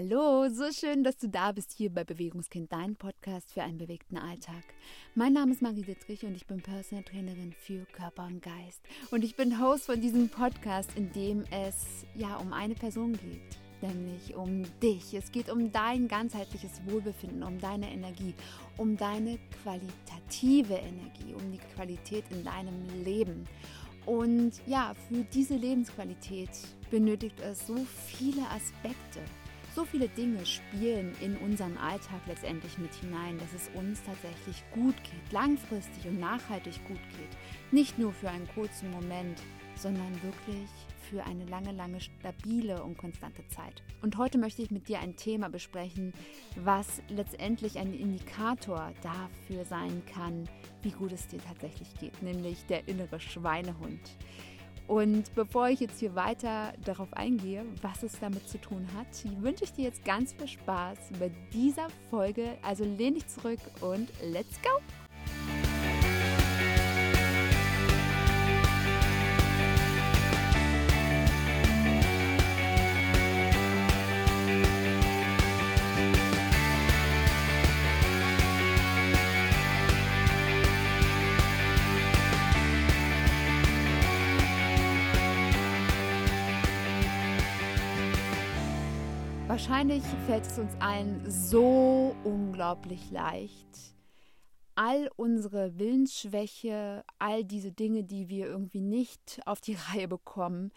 Hallo, so schön, dass du da bist hier bei Bewegungskind, dein Podcast für einen bewegten Alltag. Mein Name ist Marie Dittrich und ich bin Personal Trainerin für Körper und Geist. Und ich bin Host von diesem Podcast, in dem es ja um eine Person geht, nämlich um dich. Es geht um dein ganzheitliches Wohlbefinden, um deine Energie, um deine qualitative Energie, um die Qualität in deinem Leben. Und ja, für diese Lebensqualität benötigt es so viele Aspekte. So viele Dinge spielen in unseren Alltag letztendlich mit hinein, dass es uns tatsächlich gut geht, langfristig und nachhaltig gut geht. Nicht nur für einen kurzen Moment, sondern wirklich für eine lange, lange stabile und konstante Zeit. Und heute möchte ich mit dir ein Thema besprechen, was letztendlich ein Indikator dafür sein kann, wie gut es dir tatsächlich geht, nämlich der innere Schweinehund. Und bevor ich jetzt hier weiter darauf eingehe, was es damit zu tun hat, wünsche ich dir jetzt ganz viel Spaß bei dieser Folge. Also lehn dich zurück und let's go! Wahrscheinlich fällt es uns allen so unglaublich leicht, all unsere Willensschwäche, all diese Dinge, die wir irgendwie nicht auf die Reihe bekommen,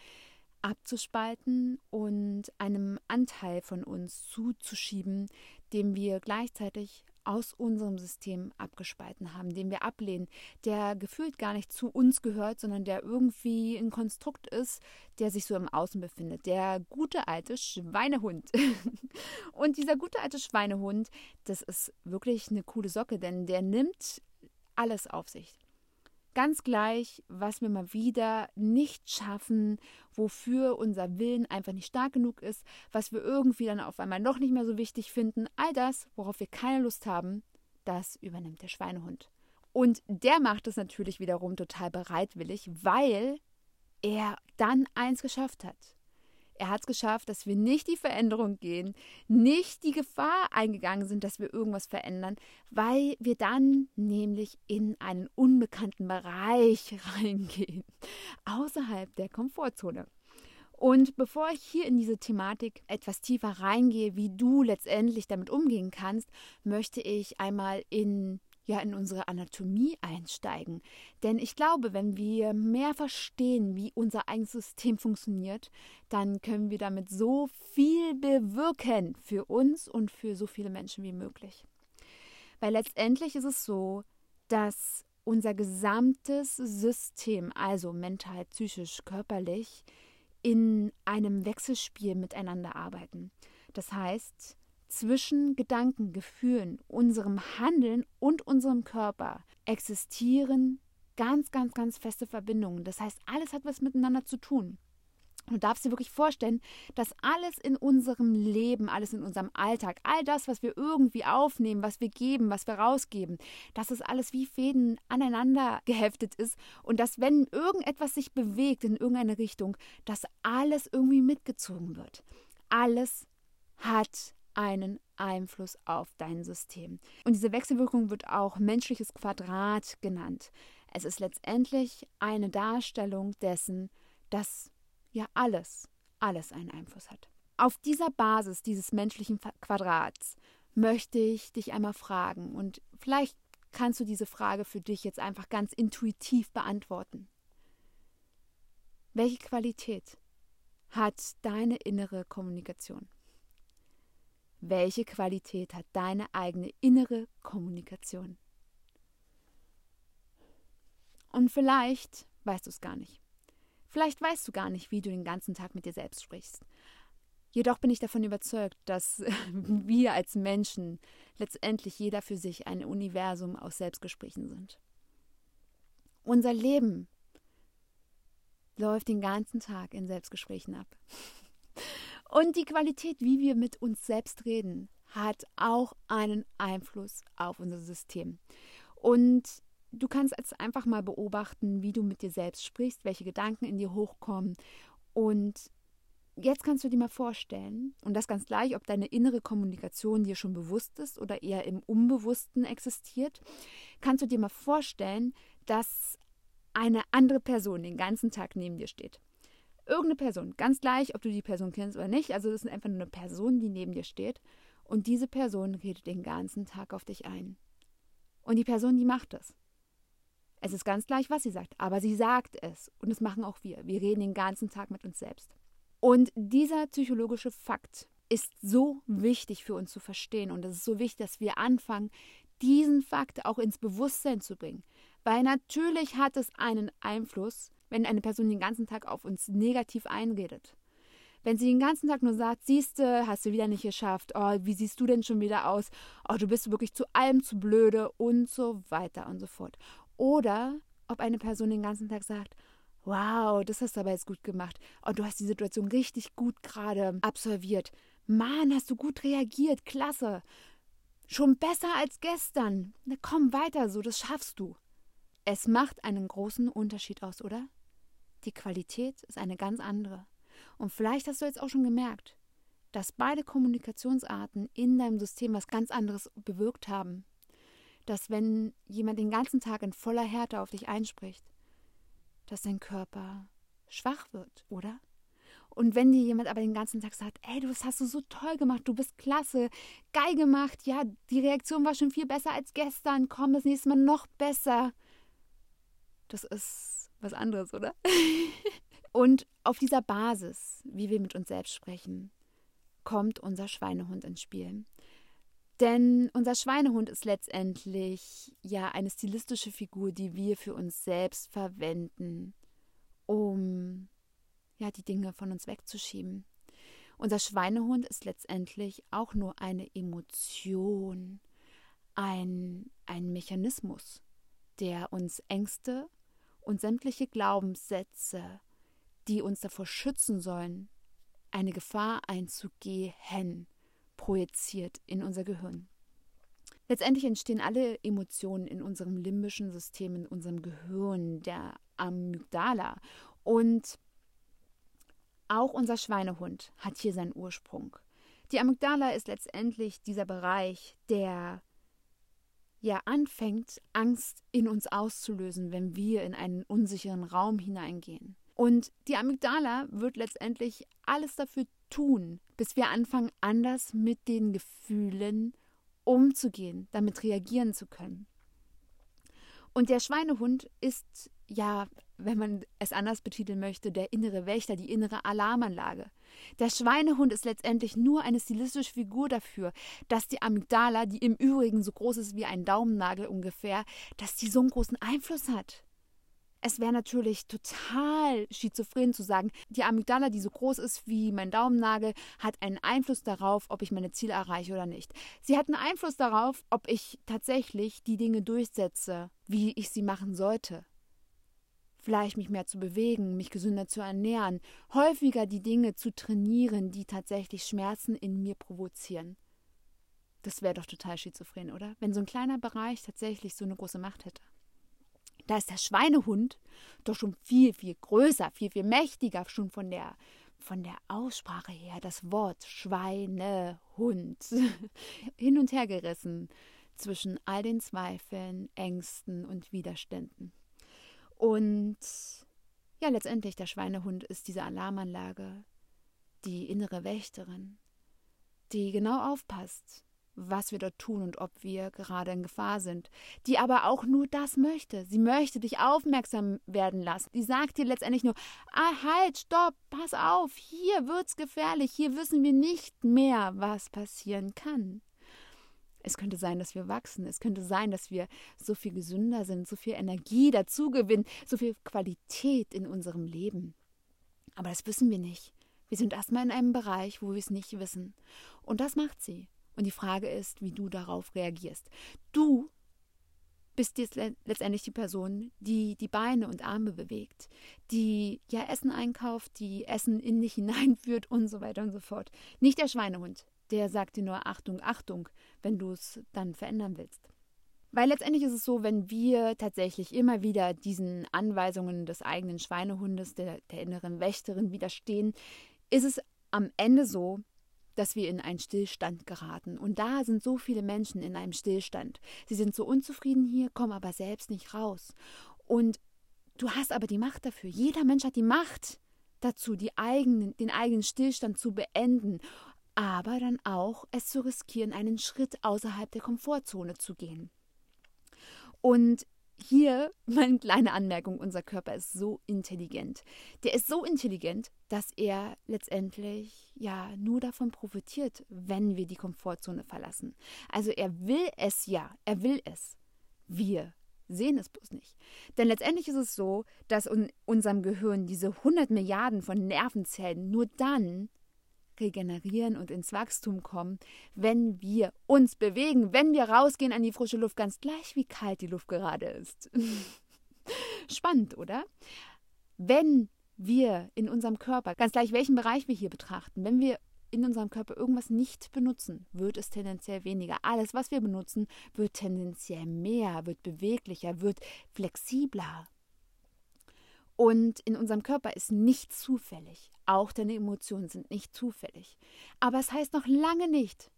abzuspalten und einem Anteil von uns zuzuschieben, dem wir gleichzeitig aus unserem System abgespalten haben, den wir ablehnen, der gefühlt gar nicht zu uns gehört, sondern der irgendwie ein Konstrukt ist, der sich so im Außen befindet. Der gute alte Schweinehund. Und dieser gute alte Schweinehund, das ist wirklich eine coole Socke, denn der nimmt alles auf sich. Ganz gleich, was wir mal wieder nicht schaffen, wofür unser Willen einfach nicht stark genug ist, was wir irgendwie dann auf einmal noch nicht mehr so wichtig finden, all das, worauf wir keine Lust haben, das übernimmt der Schweinehund. Und der macht es natürlich wiederum total bereitwillig, weil er dann eins geschafft hat. Er hat es geschafft, dass wir nicht die Veränderung gehen, nicht die Gefahr eingegangen sind, dass wir irgendwas verändern, weil wir dann nämlich in einen unbekannten Bereich reingehen, außerhalb der Komfortzone. Und bevor ich hier in diese Thematik etwas tiefer reingehe, wie du letztendlich damit umgehen kannst, möchte ich einmal in ja in unsere Anatomie einsteigen. Denn ich glaube, wenn wir mehr verstehen, wie unser eigenes System funktioniert, dann können wir damit so viel bewirken für uns und für so viele Menschen wie möglich. Weil letztendlich ist es so, dass unser gesamtes System, also mental, psychisch, körperlich, in einem Wechselspiel miteinander arbeiten. Das heißt, zwischen Gedanken, Gefühlen, unserem Handeln und unserem Körper existieren ganz, ganz, ganz feste Verbindungen. Das heißt, alles hat was miteinander zu tun. Du darfst dir wirklich vorstellen, dass alles in unserem Leben, alles in unserem Alltag, all das, was wir irgendwie aufnehmen, was wir geben, was wir rausgeben, dass es alles wie Fäden aneinander geheftet ist und dass wenn irgendetwas sich bewegt in irgendeine Richtung, dass alles irgendwie mitgezogen wird. Alles hat einen Einfluss auf dein System. Und diese Wechselwirkung wird auch menschliches Quadrat genannt. Es ist letztendlich eine Darstellung dessen, dass ja alles, alles einen Einfluss hat. Auf dieser Basis dieses menschlichen Quadrats möchte ich dich einmal fragen und vielleicht kannst du diese Frage für dich jetzt einfach ganz intuitiv beantworten. Welche Qualität hat deine innere Kommunikation? Welche Qualität hat deine eigene innere Kommunikation? Und vielleicht weißt du es gar nicht. Vielleicht weißt du gar nicht, wie du den ganzen Tag mit dir selbst sprichst. Jedoch bin ich davon überzeugt, dass wir als Menschen letztendlich jeder für sich ein Universum aus Selbstgesprächen sind. Unser Leben läuft den ganzen Tag in Selbstgesprächen ab. Und die Qualität, wie wir mit uns selbst reden, hat auch einen Einfluss auf unser System. Und du kannst jetzt einfach mal beobachten, wie du mit dir selbst sprichst, welche Gedanken in dir hochkommen und jetzt kannst du dir mal vorstellen, und das ganz gleich, ob deine innere Kommunikation dir schon bewusst ist oder eher im Unbewussten existiert, kannst du dir mal vorstellen, dass eine andere Person den ganzen Tag neben dir steht. Irgendeine Person, ganz gleich, ob du die Person kennst oder nicht. Also das ist einfach nur eine Person, die neben dir steht. Und diese Person redet den ganzen Tag auf dich ein. Und die Person, die macht es. Es ist ganz gleich, was sie sagt, aber sie sagt es. Und das machen auch wir. Wir reden den ganzen Tag mit uns selbst. Und dieser psychologische Fakt ist so wichtig für uns zu verstehen. Und es ist so wichtig, dass wir anfangen, diesen Fakt auch ins Bewusstsein zu bringen. Weil natürlich hat es einen Einfluss, wenn eine Person den ganzen Tag auf uns negativ einredet. Wenn sie den ganzen Tag nur sagt, siehste, hast du wieder nicht geschafft, oh, wie siehst du denn schon wieder aus, oh, du bist wirklich zu allem zu blöde und so weiter und so fort. Oder ob eine Person den ganzen Tag sagt, wow, das hast du aber jetzt gut gemacht, oh, du hast die Situation richtig gut gerade absolviert. Mann, hast du gut reagiert, klasse. Schon besser als gestern. Na komm weiter so, das schaffst du. Es macht einen großen Unterschied aus, oder? Die Qualität ist eine ganz andere. Und vielleicht hast du jetzt auch schon gemerkt, dass beide Kommunikationsarten in deinem System was ganz anderes bewirkt haben. Dass wenn jemand den ganzen Tag in voller Härte auf dich einspricht, dass dein Körper schwach wird, oder? Und wenn dir jemand aber den ganzen Tag sagt, ey, du hast du so toll gemacht, du bist klasse, geil gemacht, ja, die Reaktion war schon viel besser als gestern, komm, das nächste Mal noch besser. Das ist was anderes, oder? Und auf dieser Basis, wie wir mit uns selbst sprechen, kommt unser Schweinehund ins Spiel. Denn unser Schweinehund ist letztendlich ja eine stilistische Figur, die wir für uns selbst verwenden, um ja die Dinge von uns wegzuschieben. Unser Schweinehund ist letztendlich auch nur eine Emotion, ein, ein Mechanismus, der uns Ängste und sämtliche Glaubenssätze die uns davor schützen sollen, eine Gefahr einzugehen, projiziert in unser Gehirn. Letztendlich entstehen alle Emotionen in unserem limbischen System, in unserem Gehirn, der Amygdala. Und auch unser Schweinehund hat hier seinen Ursprung. Die Amygdala ist letztendlich dieser Bereich, der ja anfängt, Angst in uns auszulösen, wenn wir in einen unsicheren Raum hineingehen. Und die Amygdala wird letztendlich alles dafür tun, bis wir anfangen, anders mit den Gefühlen umzugehen, damit reagieren zu können. Und der Schweinehund ist ja, wenn man es anders betiteln möchte, der innere Wächter, die innere Alarmanlage. Der Schweinehund ist letztendlich nur eine stilistische Figur dafür, dass die Amygdala, die im Übrigen so groß ist wie ein Daumennagel ungefähr, dass die so einen großen Einfluss hat. Es wäre natürlich total schizophren zu sagen, die Amygdala, die so groß ist wie mein Daumennagel, hat einen Einfluss darauf, ob ich meine Ziele erreiche oder nicht. Sie hat einen Einfluss darauf, ob ich tatsächlich die Dinge durchsetze, wie ich sie machen sollte. Vielleicht mich mehr zu bewegen, mich gesünder zu ernähren, häufiger die Dinge zu trainieren, die tatsächlich Schmerzen in mir provozieren. Das wäre doch total schizophren, oder? Wenn so ein kleiner Bereich tatsächlich so eine große Macht hätte. Da ist der Schweinehund doch schon viel, viel größer, viel, viel mächtiger, schon von der, von der Aussprache her. Das Wort Schweinehund. Hin und her gerissen zwischen all den Zweifeln, Ängsten und Widerständen. Und ja, letztendlich der Schweinehund ist diese Alarmanlage, die innere Wächterin, die genau aufpasst, was wir dort tun und ob wir gerade in Gefahr sind, die aber auch nur das möchte. Sie möchte dich aufmerksam werden lassen. Die sagt dir letztendlich nur, ah, halt, stopp, pass auf, hier wird's gefährlich, hier wissen wir nicht mehr, was passieren kann. Es könnte sein, dass wir wachsen. Es könnte sein, dass wir so viel gesünder sind, so viel Energie dazugewinnen, so viel Qualität in unserem Leben. Aber das wissen wir nicht. Wir sind erstmal in einem Bereich, wo wir es nicht wissen. Und das macht sie. Und die Frage ist, wie du darauf reagierst. Du bist jetzt letztendlich die Person, die die Beine und Arme bewegt, die ja Essen einkauft, die Essen in dich hineinführt und so weiter und so fort. Nicht der Schweinehund, der sagt dir nur Achtung, Achtung, wenn du es dann verändern willst. Weil letztendlich ist es so, wenn wir tatsächlich immer wieder diesen Anweisungen des eigenen Schweinehundes, der, der inneren Wächterin widerstehen, ist es am Ende so, dass wir in einen Stillstand geraten. Und da sind so viele Menschen in einem Stillstand. Sie sind so unzufrieden hier, kommen aber selbst nicht raus. Und du hast aber die Macht dafür. Jeder Mensch hat die Macht dazu, eigenen, den eigenen Stillstand zu beenden, aber dann auch es zu riskieren, einen Schritt außerhalb der Komfortzone zu gehen. Und hier meine kleine Anmerkung, unser Körper ist so intelligent. Der ist so intelligent, dass er letztendlich ja nur davon profitiert, wenn wir die Komfortzone verlassen. Also er will es ja, er will es. Wir sehen es bloß nicht. Denn letztendlich ist es so, dass in unserem Gehirn diese 100 Milliarden von Nervenzellen nur dann regenerieren und ins Wachstum kommen, wenn wir uns bewegen, wenn wir rausgehen an die frische Luft, ganz gleich wie kalt die Luft gerade ist. Spannend, oder? Wenn wir in unserem Körper, ganz gleich welchen Bereich wir hier betrachten, wenn wir in unserem Körper irgendwas nicht benutzen, wird es tendenziell weniger. Alles, was wir benutzen, wird tendenziell mehr, wird beweglicher, wird flexibler. Und in unserem Körper ist nichts zufällig. Auch deine Emotionen sind nicht zufällig. Aber es heißt noch lange nicht,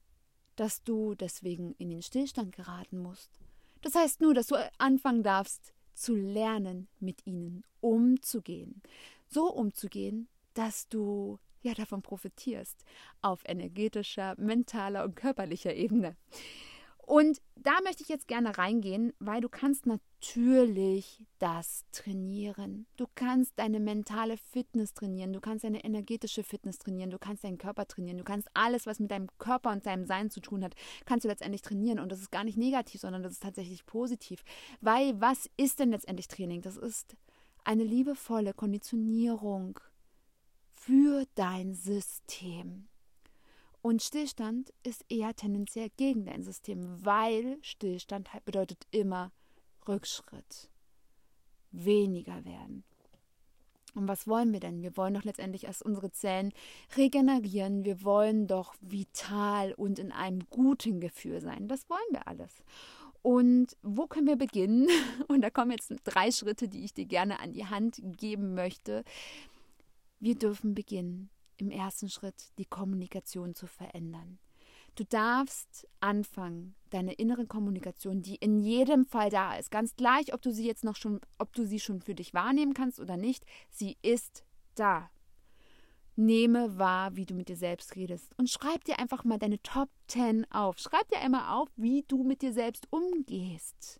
dass du deswegen in den Stillstand geraten musst. Das heißt nur, dass du anfangen darfst zu lernen, mit ihnen umzugehen. So umzugehen, dass du ja davon profitierst auf energetischer, mentaler und körperlicher Ebene. Und da möchte ich jetzt gerne reingehen, weil du kannst natürlich das trainieren. Du kannst deine mentale Fitness trainieren, du kannst deine energetische Fitness trainieren, du kannst deinen Körper trainieren, du kannst alles, was mit deinem Körper und deinem Sein zu tun hat, kannst du letztendlich trainieren. Und das ist gar nicht negativ, sondern das ist tatsächlich positiv. Weil was ist denn letztendlich Training? Das ist eine liebevolle Konditionierung für dein System. Und Stillstand ist eher tendenziell gegen dein System, weil Stillstand halt bedeutet immer Rückschritt, weniger werden. Und was wollen wir denn? Wir wollen doch letztendlich erst unsere Zellen regenerieren. Wir wollen doch vital und in einem guten Gefühl sein. Das wollen wir alles. Und wo können wir beginnen? Und da kommen jetzt drei Schritte, die ich dir gerne an die Hand geben möchte. Wir dürfen beginnen im ersten Schritt die Kommunikation zu verändern. Du darfst anfangen, deine innere Kommunikation, die in jedem Fall da ist, ganz gleich, ob du sie jetzt noch schon, ob du sie schon für dich wahrnehmen kannst oder nicht, sie ist da. Nehme wahr, wie du mit dir selbst redest und schreib dir einfach mal deine Top 10 auf. Schreib dir einmal auf, wie du mit dir selbst umgehst.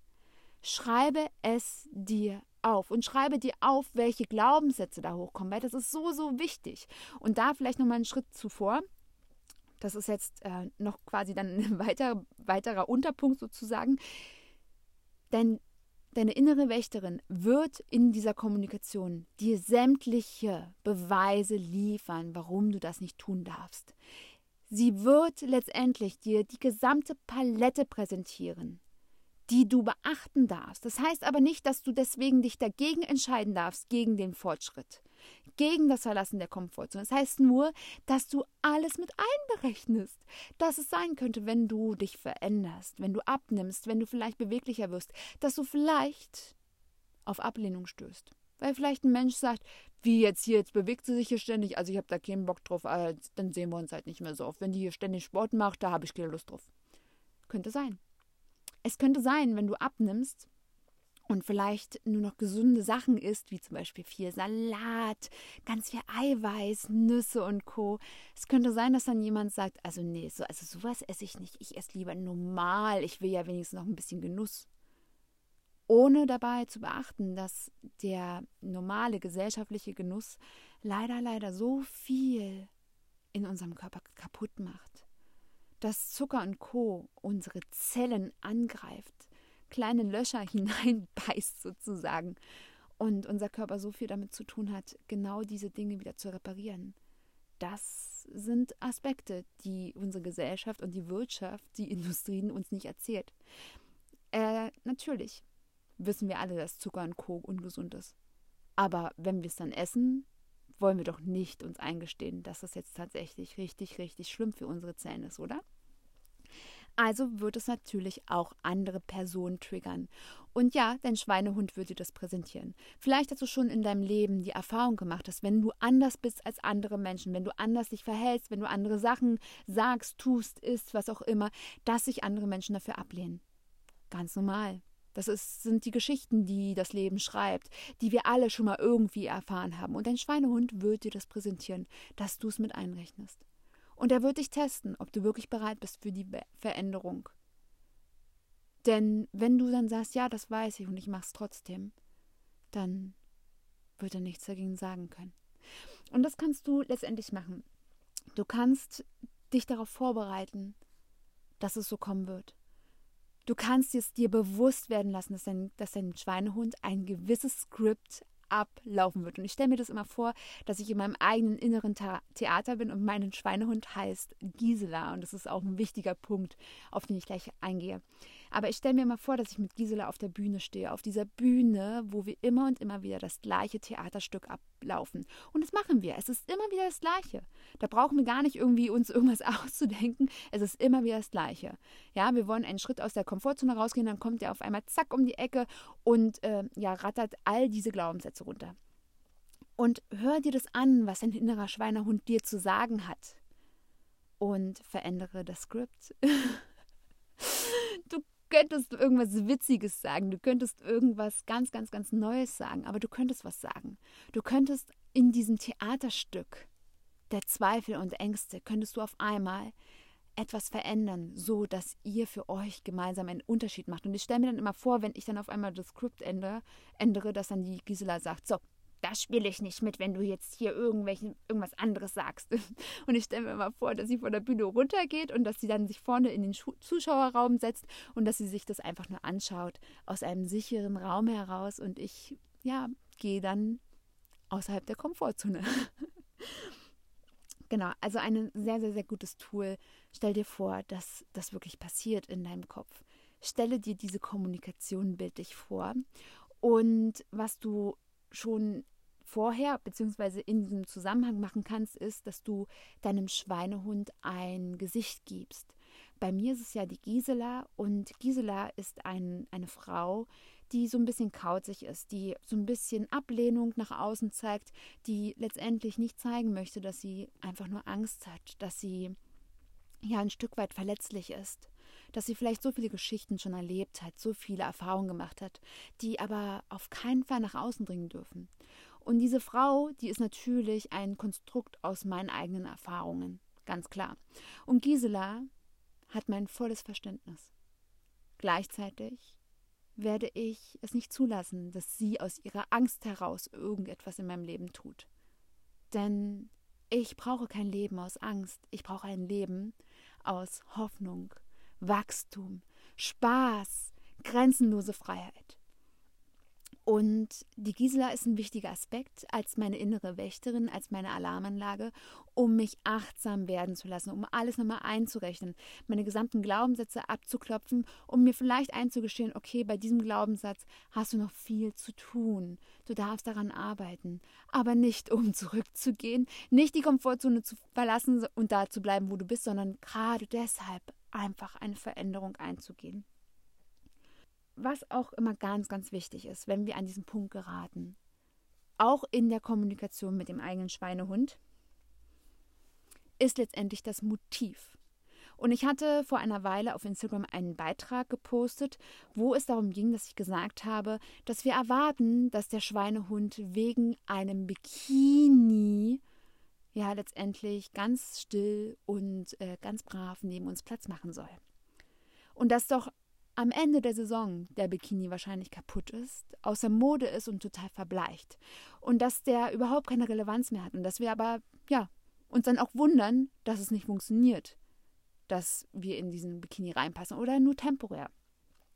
Schreibe es dir auf und schreibe dir auf, welche Glaubenssätze da hochkommen, weil das ist so, so wichtig. Und da vielleicht nochmal einen Schritt zuvor. Das ist jetzt äh, noch quasi dann ein weiter, weiterer Unterpunkt sozusagen. Denn deine innere Wächterin wird in dieser Kommunikation dir sämtliche Beweise liefern, warum du das nicht tun darfst. Sie wird letztendlich dir die gesamte Palette präsentieren die du beachten darfst. Das heißt aber nicht, dass du deswegen dich dagegen entscheiden darfst, gegen den Fortschritt, gegen das Verlassen der Komfortzone. Das heißt nur, dass du alles mit einberechnest. Dass es sein könnte, wenn du dich veränderst, wenn du abnimmst, wenn du vielleicht beweglicher wirst, dass du vielleicht auf Ablehnung stößt. Weil vielleicht ein Mensch sagt, wie jetzt hier, jetzt bewegt sie sich hier ständig, also ich habe da keinen Bock drauf, äh, dann sehen wir uns halt nicht mehr so oft. Wenn die hier ständig Sport macht, da habe ich keine Lust drauf. Könnte sein. Es könnte sein, wenn du abnimmst und vielleicht nur noch gesunde Sachen isst, wie zum Beispiel viel Salat, ganz viel Eiweiß, Nüsse und Co. Es könnte sein, dass dann jemand sagt, also nee, so, also sowas esse ich nicht. Ich esse lieber normal. Ich will ja wenigstens noch ein bisschen Genuss. Ohne dabei zu beachten, dass der normale gesellschaftliche Genuss leider, leider so viel in unserem Körper kaputt macht dass Zucker und Co. unsere Zellen angreift, kleine Löcher hineinbeißt sozusagen und unser Körper so viel damit zu tun hat, genau diese Dinge wieder zu reparieren. Das sind Aspekte, die unsere Gesellschaft und die Wirtschaft, die Industrien uns nicht erzählt. Äh, natürlich wissen wir alle, dass Zucker und Co. ungesund ist. Aber wenn wir es dann essen, wollen wir doch nicht uns eingestehen, dass das jetzt tatsächlich richtig, richtig schlimm für unsere Zellen ist, oder? Also wird es natürlich auch andere Personen triggern. Und ja, dein Schweinehund wird dir das präsentieren. Vielleicht hast du schon in deinem Leben die Erfahrung gemacht, dass wenn du anders bist als andere Menschen, wenn du anders dich verhältst, wenn du andere Sachen sagst, tust, isst, was auch immer, dass sich andere Menschen dafür ablehnen. Ganz normal. Das ist, sind die Geschichten, die das Leben schreibt, die wir alle schon mal irgendwie erfahren haben. Und dein Schweinehund wird dir das präsentieren, dass du es mit einrechnest. Und er wird dich testen, ob du wirklich bereit bist für die Veränderung. Denn wenn du dann sagst, ja, das weiß ich und ich mache es trotzdem, dann wird er nichts dagegen sagen können. Und das kannst du letztendlich machen. Du kannst dich darauf vorbereiten, dass es so kommen wird. Du kannst es dir bewusst werden lassen, dass dein, dass dein Schweinehund ein gewisses Skript ablaufen wird. Und ich stelle mir das immer vor, dass ich in meinem eigenen inneren Theater bin und mein Schweinehund heißt Gisela. Und das ist auch ein wichtiger Punkt, auf den ich gleich eingehe. Aber ich stelle mir immer vor, dass ich mit Gisela auf der Bühne stehe, auf dieser Bühne, wo wir immer und immer wieder das gleiche Theaterstück ablaufen. Und das machen wir. Es ist immer wieder das Gleiche. Da brauchen wir gar nicht irgendwie uns irgendwas auszudenken. Es ist immer wieder das Gleiche. Ja, wir wollen einen Schritt aus der Komfortzone rausgehen, dann kommt er auf einmal zack um die Ecke und äh, ja, rattert all diese Glaubenssätze runter. Und hör dir das an, was dein innerer Schweinehund dir zu sagen hat. Und verändere das Skript. du könntest irgendwas Witziges sagen, du könntest irgendwas ganz, ganz, ganz Neues sagen, aber du könntest was sagen. Du könntest in diesem Theaterstück der Zweifel und Ängste, könntest du auf einmal etwas verändern, so dass ihr für euch gemeinsam einen Unterschied macht. Und ich stelle mir dann immer vor, wenn ich dann auf einmal das Skript ändere, ändere, dass dann die Gisela sagt, so, das spiele ich nicht mit, wenn du jetzt hier irgendwelchen, irgendwas anderes sagst. Und ich stelle mir mal vor, dass sie von der Bühne runtergeht und dass sie dann sich vorne in den Zuschauerraum setzt und dass sie sich das einfach nur anschaut aus einem sicheren Raum heraus und ich, ja, gehe dann außerhalb der Komfortzone. genau, also ein sehr, sehr, sehr gutes Tool. Stell dir vor, dass das wirklich passiert in deinem Kopf. Stelle dir diese Kommunikation bildlich vor. Und was du schon vorher bzw. in diesem Zusammenhang machen kannst, ist, dass du deinem Schweinehund ein Gesicht gibst. Bei mir ist es ja die Gisela und Gisela ist ein, eine Frau, die so ein bisschen kauzig ist, die so ein bisschen Ablehnung nach außen zeigt, die letztendlich nicht zeigen möchte, dass sie einfach nur Angst hat, dass sie ja ein Stück weit verletzlich ist, dass sie vielleicht so viele Geschichten schon erlebt hat, so viele Erfahrungen gemacht hat, die aber auf keinen Fall nach außen dringen dürfen. Und diese Frau, die ist natürlich ein Konstrukt aus meinen eigenen Erfahrungen, ganz klar. Und Gisela hat mein volles Verständnis. Gleichzeitig werde ich es nicht zulassen, dass sie aus ihrer Angst heraus irgendetwas in meinem Leben tut. Denn ich brauche kein Leben aus Angst, ich brauche ein Leben aus Hoffnung, Wachstum, Spaß, grenzenlose Freiheit. Und die Gisela ist ein wichtiger Aspekt als meine innere Wächterin, als meine Alarmanlage, um mich achtsam werden zu lassen, um alles nochmal einzurechnen, meine gesamten Glaubenssätze abzuklopfen, um mir vielleicht einzugestehen, okay, bei diesem Glaubenssatz hast du noch viel zu tun. Du darfst daran arbeiten, aber nicht um zurückzugehen, nicht die Komfortzone zu verlassen und da zu bleiben, wo du bist, sondern gerade deshalb einfach eine Veränderung einzugehen was auch immer ganz, ganz wichtig ist, wenn wir an diesen Punkt geraten, auch in der Kommunikation mit dem eigenen Schweinehund, ist letztendlich das Motiv. Und ich hatte vor einer Weile auf Instagram einen Beitrag gepostet, wo es darum ging, dass ich gesagt habe, dass wir erwarten, dass der Schweinehund wegen einem Bikini ja letztendlich ganz still und äh, ganz brav neben uns Platz machen soll. Und dass doch am Ende der Saison der Bikini wahrscheinlich kaputt ist, außer Mode ist und total verbleicht. Und dass der überhaupt keine Relevanz mehr hat. Und dass wir aber, ja, uns dann auch wundern, dass es nicht funktioniert, dass wir in diesen Bikini reinpassen oder nur temporär.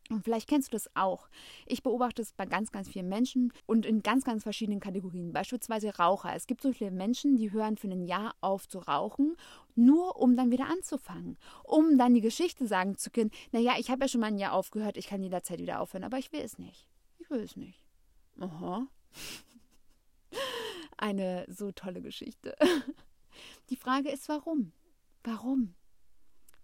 Und vielleicht kennst du das auch. Ich beobachte es bei ganz, ganz vielen Menschen und in ganz, ganz verschiedenen Kategorien. Beispielsweise Raucher. Es gibt so viele Menschen, die hören für ein Jahr auf zu rauchen, nur um dann wieder anzufangen. Um dann die Geschichte sagen zu können, naja, ich habe ja schon mal ein Jahr aufgehört, ich kann jederzeit wieder aufhören, aber ich will es nicht. Ich will es nicht. Aha. Eine so tolle Geschichte. Die Frage ist, warum? Warum?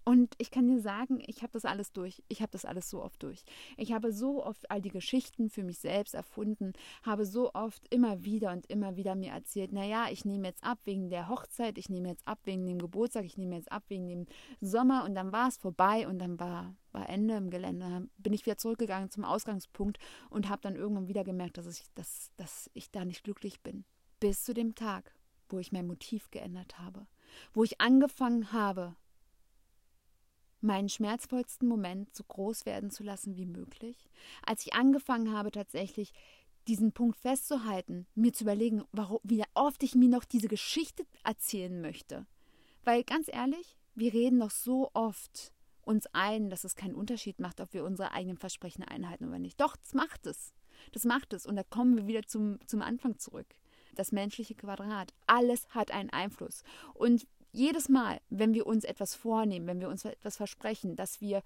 Und ich kann dir sagen, ich habe das alles durch. Ich habe das alles so oft durch. Ich habe so oft all die Geschichten für mich selbst erfunden, habe so oft immer wieder und immer wieder mir erzählt, naja, ich nehme jetzt ab wegen der Hochzeit, ich nehme jetzt ab wegen dem Geburtstag, ich nehme jetzt ab wegen dem Sommer und dann war es vorbei und dann war, war Ende im Gelände. Bin ich wieder zurückgegangen zum Ausgangspunkt und habe dann irgendwann wieder gemerkt, dass ich, dass, dass ich da nicht glücklich bin. Bis zu dem Tag, wo ich mein Motiv geändert habe, wo ich angefangen habe, meinen schmerzvollsten Moment so groß werden zu lassen wie möglich. Als ich angefangen habe, tatsächlich diesen Punkt festzuhalten, mir zu überlegen, warum, wie oft ich mir noch diese Geschichte erzählen möchte. Weil ganz ehrlich, wir reden doch so oft uns ein, dass es keinen Unterschied macht, ob wir unsere eigenen Versprechen einhalten oder nicht. Doch, das macht es. Das macht es. Und da kommen wir wieder zum, zum Anfang zurück. Das menschliche Quadrat. Alles hat einen Einfluss. Und jedes Mal, wenn wir uns etwas vornehmen, wenn wir uns etwas versprechen, dass wir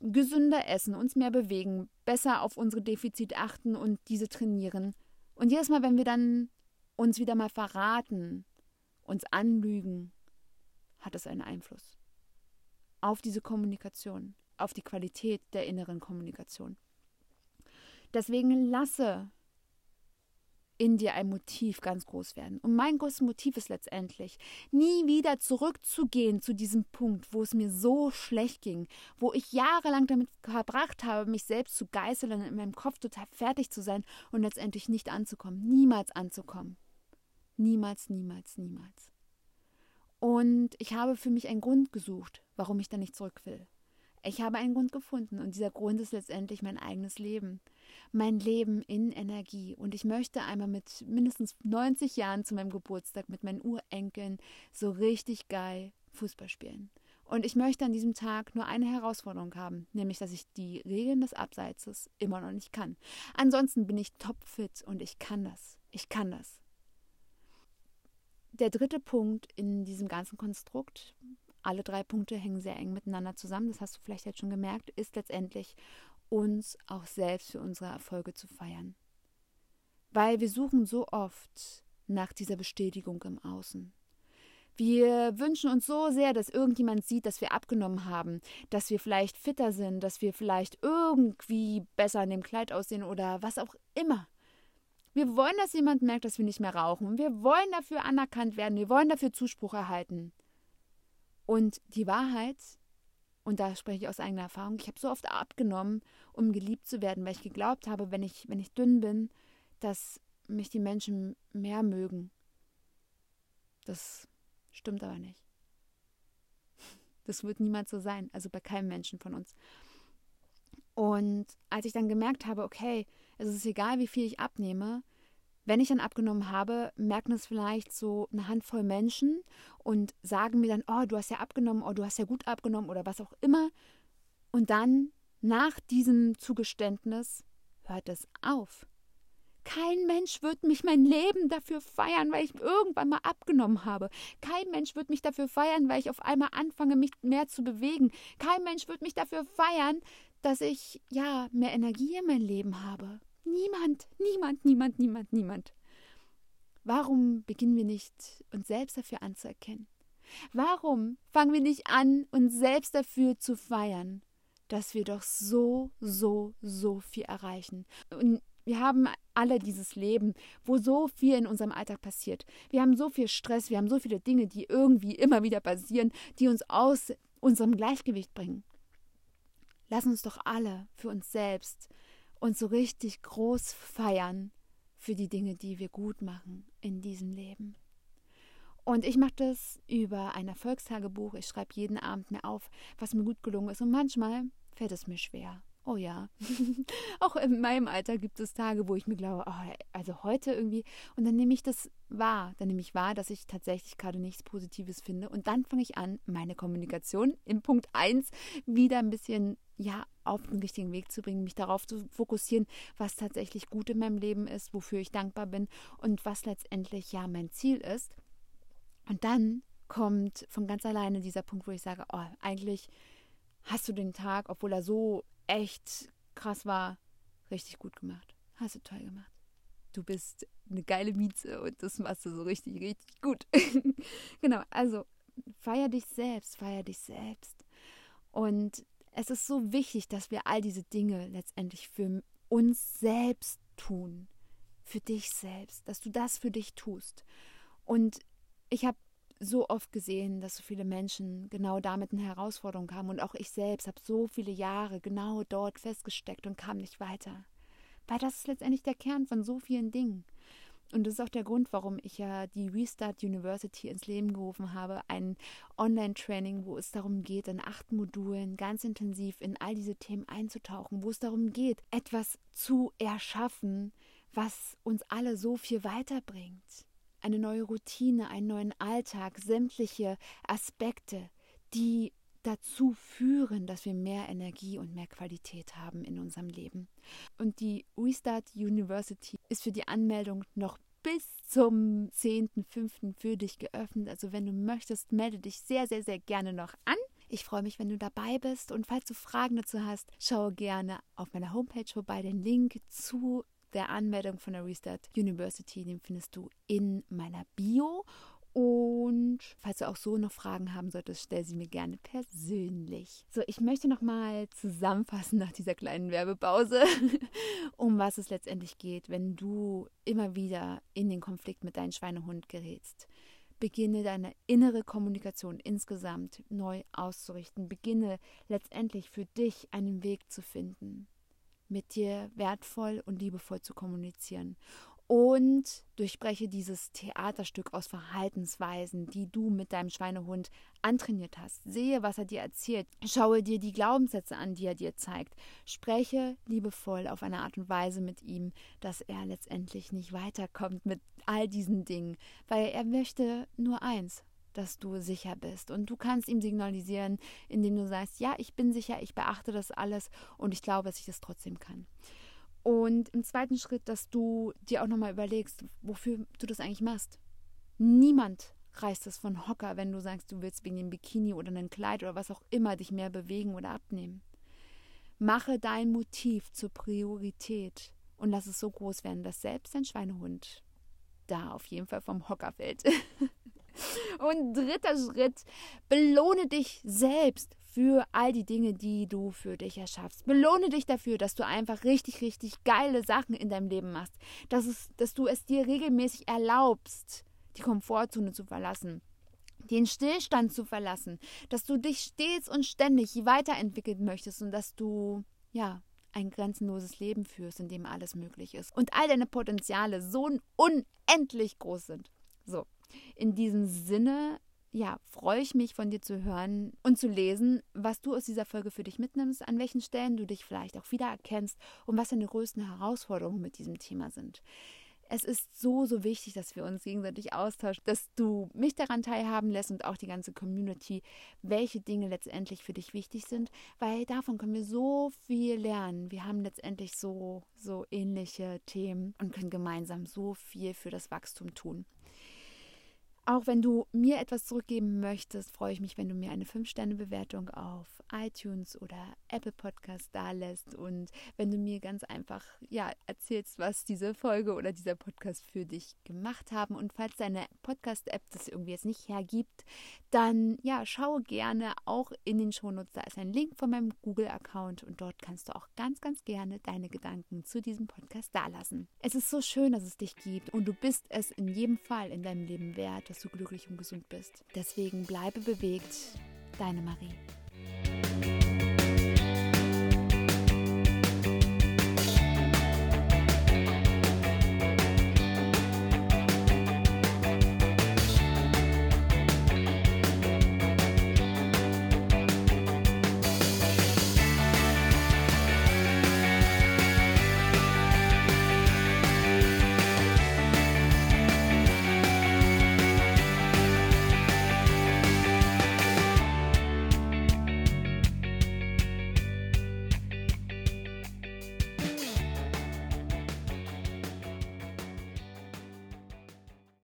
gesünder essen, uns mehr bewegen, besser auf unsere Defizite achten und diese trainieren. Und jedes Mal, wenn wir dann uns wieder mal verraten, uns anlügen, hat es einen Einfluss auf diese Kommunikation, auf die Qualität der inneren Kommunikation. Deswegen lasse in dir ein Motiv ganz groß werden. Und mein größtes Motiv ist letztendlich, nie wieder zurückzugehen zu diesem Punkt, wo es mir so schlecht ging, wo ich jahrelang damit verbracht habe, mich selbst zu geißeln und in meinem Kopf total fertig zu sein und letztendlich nicht anzukommen, niemals anzukommen. Niemals, niemals, niemals. Und ich habe für mich einen Grund gesucht, warum ich da nicht zurück will. Ich habe einen Grund gefunden und dieser Grund ist letztendlich mein eigenes Leben. Mein Leben in Energie. Und ich möchte einmal mit mindestens 90 Jahren zu meinem Geburtstag mit meinen Urenkeln so richtig geil Fußball spielen. Und ich möchte an diesem Tag nur eine Herausforderung haben, nämlich dass ich die Regeln des Abseitses immer noch nicht kann. Ansonsten bin ich topfit und ich kann das. Ich kann das. Der dritte Punkt in diesem ganzen Konstrukt, alle drei Punkte hängen sehr eng miteinander zusammen, das hast du vielleicht jetzt schon gemerkt, ist letztendlich uns auch selbst für unsere Erfolge zu feiern. Weil wir suchen so oft nach dieser Bestätigung im Außen. Wir wünschen uns so sehr, dass irgendjemand sieht, dass wir abgenommen haben, dass wir vielleicht fitter sind, dass wir vielleicht irgendwie besser in dem Kleid aussehen oder was auch immer. Wir wollen, dass jemand merkt, dass wir nicht mehr rauchen. Wir wollen dafür anerkannt werden. Wir wollen dafür Zuspruch erhalten. Und die Wahrheit, und da spreche ich aus eigener Erfahrung, ich habe so oft abgenommen, um geliebt zu werden, weil ich geglaubt habe, wenn ich, wenn ich dünn bin, dass mich die Menschen mehr mögen. Das stimmt aber nicht. Das wird niemals so sein, also bei keinem Menschen von uns. Und als ich dann gemerkt habe, okay, es ist egal, wie viel ich abnehme, wenn ich dann abgenommen habe, merken es vielleicht so eine Handvoll Menschen und sagen mir dann, oh, du hast ja abgenommen, oh, du hast ja gut abgenommen oder was auch immer. Und dann, nach diesem Zugeständnis, hört es auf. Kein Mensch wird mich mein Leben dafür feiern, weil ich irgendwann mal abgenommen habe. Kein Mensch wird mich dafür feiern, weil ich auf einmal anfange, mich mehr zu bewegen. Kein Mensch wird mich dafür feiern, dass ich ja mehr Energie in mein Leben habe. Niemand, niemand, niemand, niemand, niemand. Warum beginnen wir nicht, uns selbst dafür anzuerkennen? Warum fangen wir nicht an, uns selbst dafür zu feiern, dass wir doch so, so, so viel erreichen? Und wir haben alle dieses Leben, wo so viel in unserem Alltag passiert. Wir haben so viel Stress, wir haben so viele Dinge, die irgendwie immer wieder passieren, die uns aus unserem Gleichgewicht bringen. Lass uns doch alle für uns selbst und so richtig groß feiern für die Dinge, die wir gut machen in diesem Leben. Und ich mache das über ein Erfolgstagebuch. Ich schreibe jeden Abend mir auf, was mir gut gelungen ist. Und manchmal fällt es mir schwer. Oh ja. Auch in meinem Alter gibt es Tage, wo ich mir glaube, oh, also heute irgendwie. Und dann nehme ich das wahr. Dann nehme ich wahr, dass ich tatsächlich gerade nichts Positives finde. Und dann fange ich an, meine Kommunikation im Punkt 1 wieder ein bisschen ja, auf den richtigen Weg zu bringen, mich darauf zu fokussieren, was tatsächlich gut in meinem Leben ist, wofür ich dankbar bin und was letztendlich ja mein Ziel ist. Und dann kommt von ganz alleine dieser Punkt, wo ich sage, oh, eigentlich hast du den Tag, obwohl er so echt krass war, richtig gut gemacht. Hast du toll gemacht. Du bist eine geile Mieze und das machst du so richtig, richtig gut. genau, also feier dich selbst, feier dich selbst. Und es ist so wichtig, dass wir all diese Dinge letztendlich für uns selbst tun, für dich selbst, dass du das für dich tust. Und ich habe so oft gesehen, dass so viele Menschen genau damit eine Herausforderung haben. Und auch ich selbst habe so viele Jahre genau dort festgesteckt und kam nicht weiter. Weil das ist letztendlich der Kern von so vielen Dingen. Und das ist auch der Grund, warum ich ja die Restart University ins Leben gerufen habe. Ein Online-Training, wo es darum geht, in acht Modulen ganz intensiv in all diese Themen einzutauchen, wo es darum geht, etwas zu erschaffen, was uns alle so viel weiterbringt. Eine neue Routine, einen neuen Alltag, sämtliche Aspekte, die dazu führen, dass wir mehr Energie und mehr Qualität haben in unserem Leben. Und die Restart University ist für die Anmeldung noch bis zum 10.05. für dich geöffnet. Also wenn du möchtest, melde dich sehr, sehr, sehr gerne noch an. Ich freue mich, wenn du dabei bist und falls du Fragen dazu hast, schaue gerne auf meiner Homepage vorbei. Den Link zu der Anmeldung von der Restart University, den findest du in meiner Bio. Und falls du auch so noch Fragen haben solltest, stell sie mir gerne persönlich. So, ich möchte noch mal zusammenfassen nach dieser kleinen Werbepause, um was es letztendlich geht, wenn du immer wieder in den Konflikt mit deinem Schweinehund gerätst. Beginne deine innere Kommunikation insgesamt neu auszurichten. Beginne letztendlich für dich einen Weg zu finden, mit dir wertvoll und liebevoll zu kommunizieren und durchbreche dieses Theaterstück aus Verhaltensweisen, die du mit deinem Schweinehund antrainiert hast. Sehe, was er dir erzählt. Schaue dir die Glaubenssätze an, die er dir zeigt. Spreche liebevoll auf eine Art und Weise mit ihm, dass er letztendlich nicht weiterkommt mit all diesen Dingen, weil er möchte nur eins, dass du sicher bist. Und du kannst ihm signalisieren, indem du sagst, ja, ich bin sicher, ich beachte das alles und ich glaube, dass ich das trotzdem kann. Und im zweiten Schritt, dass du dir auch nochmal überlegst, wofür du das eigentlich machst. Niemand reißt es von Hocker, wenn du sagst, du willst wegen dem Bikini oder einem Kleid oder was auch immer dich mehr bewegen oder abnehmen. Mache dein Motiv zur Priorität und lass es so groß werden, dass selbst dein Schweinehund da auf jeden Fall vom Hocker fällt. und dritter Schritt, belohne dich selbst für all die Dinge, die du für dich erschaffst. Belohne dich dafür, dass du einfach richtig, richtig geile Sachen in deinem Leben machst. Dass, es, dass du es dir regelmäßig erlaubst, die Komfortzone zu verlassen den Stillstand zu verlassen, dass du dich stets und ständig weiterentwickeln möchtest und dass du, ja, ein grenzenloses Leben führst, in dem alles möglich ist und all deine Potenziale so unendlich groß sind. So, in diesem Sinne ja, freue ich mich von dir zu hören und zu lesen, was du aus dieser Folge für dich mitnimmst, an welchen Stellen du dich vielleicht auch wiedererkennst und was deine größten Herausforderungen mit diesem Thema sind. Es ist so, so wichtig, dass wir uns gegenseitig austauschen, dass du mich daran teilhaben lässt und auch die ganze Community, welche Dinge letztendlich für dich wichtig sind, weil davon können wir so viel lernen. Wir haben letztendlich so, so ähnliche Themen und können gemeinsam so viel für das Wachstum tun. Auch wenn du mir etwas zurückgeben möchtest, freue ich mich, wenn du mir eine 5-Sterne-Bewertung auf iTunes oder Apple Podcast da lässt und wenn du mir ganz einfach ja erzählst, was diese Folge oder dieser Podcast für dich gemacht haben. Und falls deine Podcast-App das irgendwie jetzt nicht hergibt, dann ja, schaue gerne auch in den Shownotes, da ist ein Link von meinem Google-Account und dort kannst du auch ganz, ganz gerne deine Gedanken zu diesem Podcast dalassen. Es ist so schön, dass es dich gibt und du bist es in jedem Fall in deinem Leben wert, dass du glücklich und gesund bist. Deswegen bleibe bewegt, deine Marie.